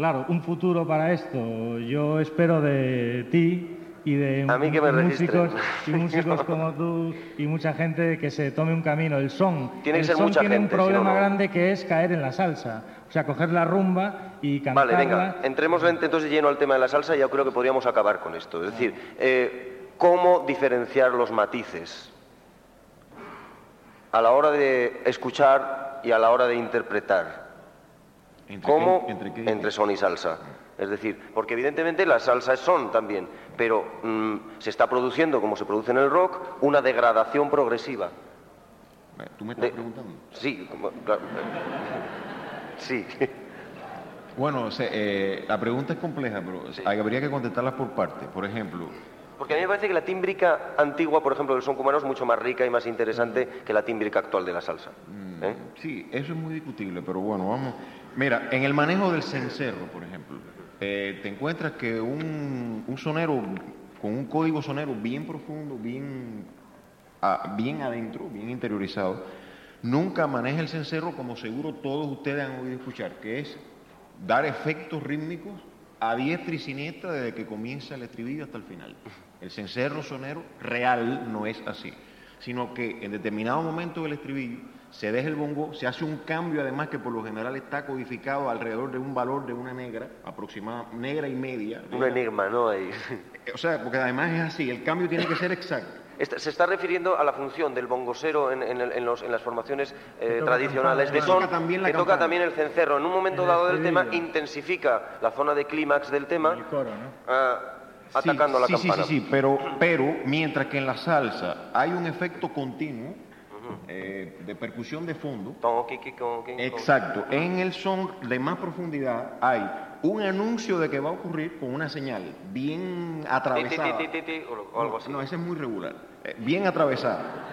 claro, un futuro para esto, yo espero de ti y de A mí que me músicos y músicos como tú y mucha gente que se tome un camino. El son, Tiene que el ser son mucha tiene gente, un problema no. grande que es caer en la salsa, o sea, coger la rumba y cantarla. Vale, venga, entremos entonces lleno al tema de la salsa y yo creo que podríamos acabar con esto. Es decir, eh, ¿cómo diferenciar los matices a la hora de escuchar y a la hora de interpretar? ¿Entre entre qué son y salsa. Es decir, porque evidentemente la salsa es son también, pero mm, se está produciendo, como se produce en el rock, una degradación progresiva. Eh, ¿Tú me estás De- preguntando? Sí, claro. Sí. Bueno, eh, la pregunta es compleja, pero Sí. habría que contestarlas por partes. Por ejemplo, Porque a mí me parece que la tímbrica antigua, por ejemplo, del son cubano es mucho más rica y más interesante que la tímbrica actual de la salsa. ¿eh? Sí, eso es muy discutible, pero bueno, vamos. Mira, en el manejo del cencerro, por ejemplo, eh, te encuentras que un, un sonero con un código sonero bien profundo, bien, bien adentro, bien interiorizado, nunca maneja el cencerro como seguro todos ustedes han oído escuchar, que es dar efectos rítmicos a diestra y siniestra desde que comienza el estribillo hasta el final. El cencerro sonero real no es así, sino que en determinado momento del estribillo se deja el bongo, se hace un cambio además que por lo general está codificado alrededor de un valor de una negra, aproximada, negra y media. Un enigma, ¿no? Ahí. O sea, porque además es así, el cambio tiene que ser exacto. Se está refiriendo a la función del bongosero en, en los- en las formaciones eh, toca tradicionales que son, toca también la que toca campana. también el cencerro. En un momento dado del tema intensifica la zona de clímax del tema, El coro, ¿no? ah, Sí, atacando a la sí, sí. Sí, sí, pero, pero mientras que en la salsa hay un efecto continuo eh, de percusión de fondo. Exacto. En el son de más profundidad hay un anuncio de que va a ocurrir con una señal bien Ti, ti, atravesada. ti, ti, ti, o algo así. No, ese es muy regular. Eh, bien atravesada.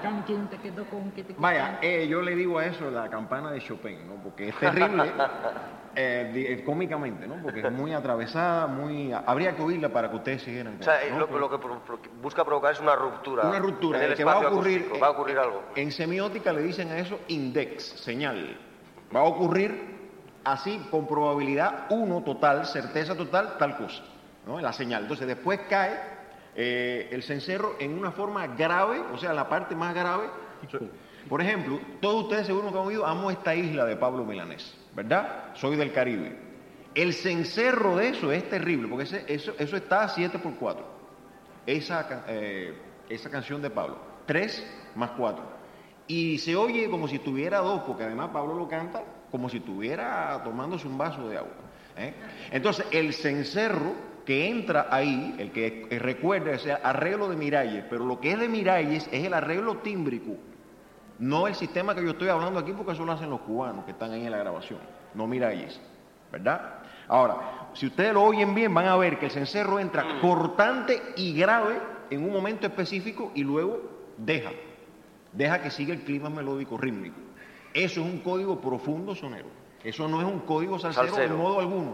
Vaya, eh, yo le digo a eso la campana de Chopin, ¿no? Porque es terrible, eh, eh, cómicamente, ¿no? Porque es muy atravesada, muy... Habría que oírla para que ustedes siguieran. O sea, lo, que busca provocar es una ruptura. una ruptura en el que va a ocurrir. acústico. Va a ocurrir algo. En semiótica le dicen a eso index, señal. Va a ocurrir así con probabilidad 1 total, certeza total, tal cosa, ¿no? La señal. Entonces después cae eh, el cencerro en una forma grave, o sea, la parte más grave. Por ejemplo, todos ustedes seguro que han oído, amo esta isla de Pablo Milanés, ¿verdad? Soy del Caribe. El cencerro de eso es terrible, porque ese- eso, eso está a 7 por 4 esa, eh, esa canción de Pablo. Tres más cuatro. Y se oye como si tuviera dos, porque además Pablo lo canta como si estuviera tomándose un vaso de agua. ¿eh? Entonces, el cencerro que entra ahí, el que recuerda ese arreglo de Miralles, pero lo que es de Miralles es el arreglo tímbrico, no el sistema que yo estoy hablando aquí, porque eso lo hacen los cubanos que están ahí en la grabación, no Miralles, ¿verdad? Ahora, si ustedes lo oyen bien, van a ver que el cencerro entra cortante y grave en un momento específico y luego deja, deja que siga el clima melódico rítmico. Eso es un código profundo sonero. Eso no es un código salsero, Salsero. de modo alguno.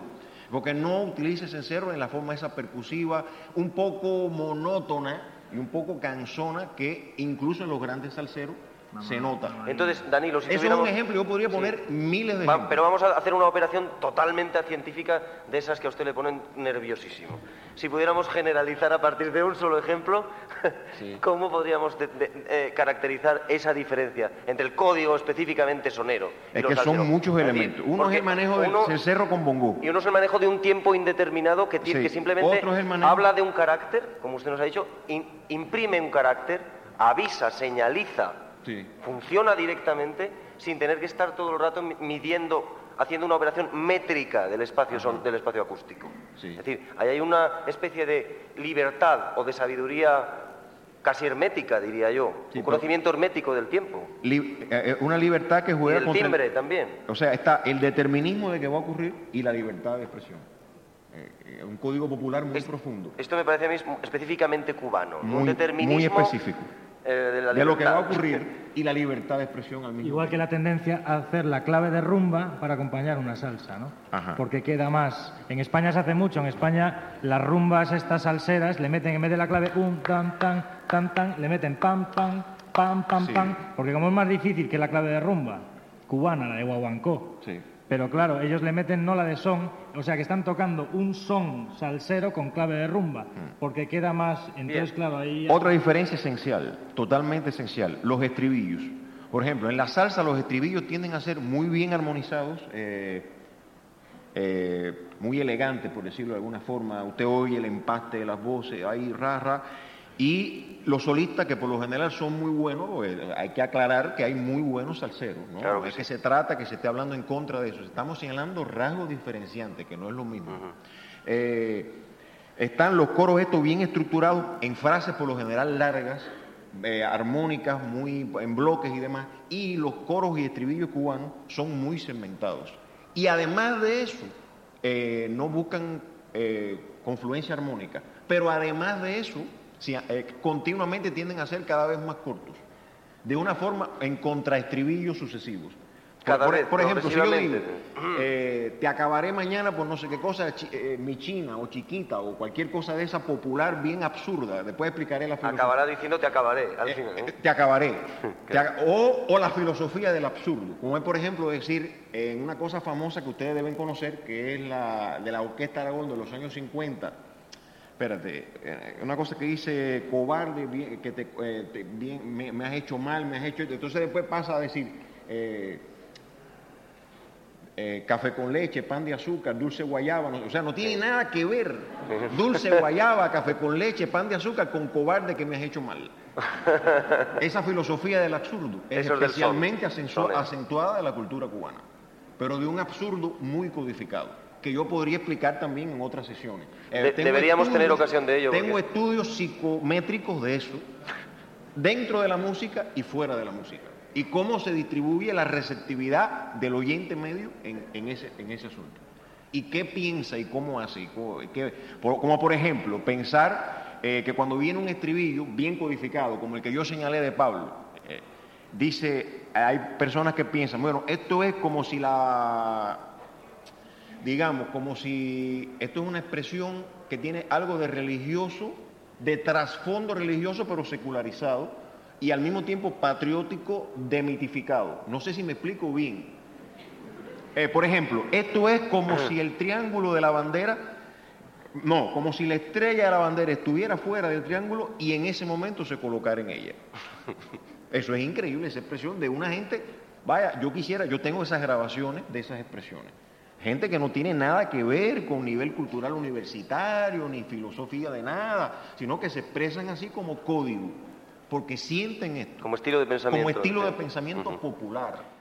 Porque no utiliza cencerro en la forma esa percusiva, un poco monótona y un poco cansona que incluso en los grandes salseros se nota. Entonces, Danilo, si Eso es un ejemplo, yo podría Sí. poner miles de Va- ejemplos. pero vamos a hacer una operación totalmente científica de esas que a usted le ponen nerviosísimo. Si pudiéramos generalizar a partir de un solo ejemplo, ¿cómo podríamos de- de- eh, caracterizar esa diferencia entre el código específicamente sonero? y Es que son muchos decir, elementos. Uno es el manejo del uno- cencerro con bongo. Y uno es el manejo de un tiempo indeterminado que, tiene, Sí. que simplemente Otro es el manejo- habla de un carácter, como usted nos ha dicho, in- imprime un carácter, avisa, señaliza, Sí. funciona directamente sin tener que estar todo el rato mi- midiendo, haciendo una operación métrica del espacio, son- del espacio acústico. Sí. Es decir, ahí hay una especie de libertad o de sabiduría casi hermética, diría yo, Sí, un conocimiento hermético del tiempo. Li- eh, eh, una libertad que Y juega contra el- timbre también. O sea, está el determinismo de que va a ocurrir y la libertad de expresión. Eh, eh, un código popular muy Es- profundo. Esto me parece a mí específicamente cubano. un determinismo muy específico. Eh, de, la de lo que va a ocurrir y la libertad de expresión al mismo Igual que la tendencia a hacer la clave de rumba para acompañar una salsa, ¿no? Ajá. Porque queda más. En España se hace mucho. En España las rumbas estas salseras le meten en vez de la clave un tan tan tan tan le meten pam pam pam pam Sí. pam porque como es más difícil que la clave de rumba cubana, la de guaguancó. Sí. Pero claro, ellos le meten no la de son, o sea que están tocando un son salsero con clave de rumba, mm. porque queda más. Entonces, claro, ahí. Otra diferencia esencial, totalmente esencial, los estribillos. Por ejemplo, en la salsa los estribillos tienden a ser muy bien armonizados, eh, eh, muy elegantes, por decirlo de alguna forma. Usted oye el empaste de las voces, ahí rara. Y los solistas, que por lo general son muy buenos, eh, hay que aclarar que hay muy buenos salseros, ¿no? es que se trata que se esté hablando en contra de eso. Estamos señalando rasgos diferenciantes, que no es lo mismo. Eh, están los coros estos bien estructurados en frases por lo general largas, eh, armónicas, muy en bloques y demás, y los coros y estribillos cubanos son muy segmentados. Y además de eso, no buscan confluencia armónica, pero además de eso, eh, continuamente tienden a ser cada vez más cortos, de una forma en contraestribillos sucesivos. Cada por, vez, por ejemplo, si yo digo, eh, te acabaré mañana por no sé qué cosa, eh, mi china o chiquita o cualquier cosa de esa popular bien absurda, después explicaré la filosofía. Acabará diciendo te acabaré al final. Te acabaré. o, o, la filosofía del absurdo, como es por ejemplo decir en una cosa famosa que ustedes deben conocer, que es la de la Orquesta Aragón de los años 50, espérate, eh, una cosa que dice cobarde, que te, eh, bien, me, has hecho mal, me has hecho... Entonces después pasa a decir eh, café con leche, pan de azúcar, dulce guayaba, o sea, no tiene nada que ver. Dulce guayaba, café con leche, pan de azúcar con cobarde que me has hecho mal. Esa filosofía del absurdo es especialmente acentuada de la cultura cubana, pero de un absurdo muy codificado que yo podría explicar también en otras sesiones. Eh, deberíamos tener ocasión de ello. Tengo estudios psicométricos de eso, dentro de la música y fuera de la música. Y cómo se distribuye la receptividad del oyente medio en, ese, en ese asunto. Y qué piensa y cómo hace. como por ejemplo, pensar eh, que cuando viene un estribillo bien codificado, como el que yo señalé de Pablo, eh, dice, hay personas que piensan, bueno, esto es como si la digamos, como si esto es una expresión que tiene algo de religioso, de trasfondo religioso, pero secularizado, y al mismo tiempo patriótico, demitificado. No sé si me explico bien. Eh, por ejemplo, esto es como si el triángulo de la bandera, no, como si la estrella de la bandera estuviera fuera del triángulo y en ese momento se colocara en ella. Eso es increíble, esa expresión de una gente, vaya, yo quisiera, yo tengo esas grabaciones de esas expresiones. Gente que no tiene nada que ver con nivel cultural universitario, ni filosofía de nada, sino que se expresan así como código, porque sienten esto. Como estilo de pensamiento. Como estilo de pensamiento popular.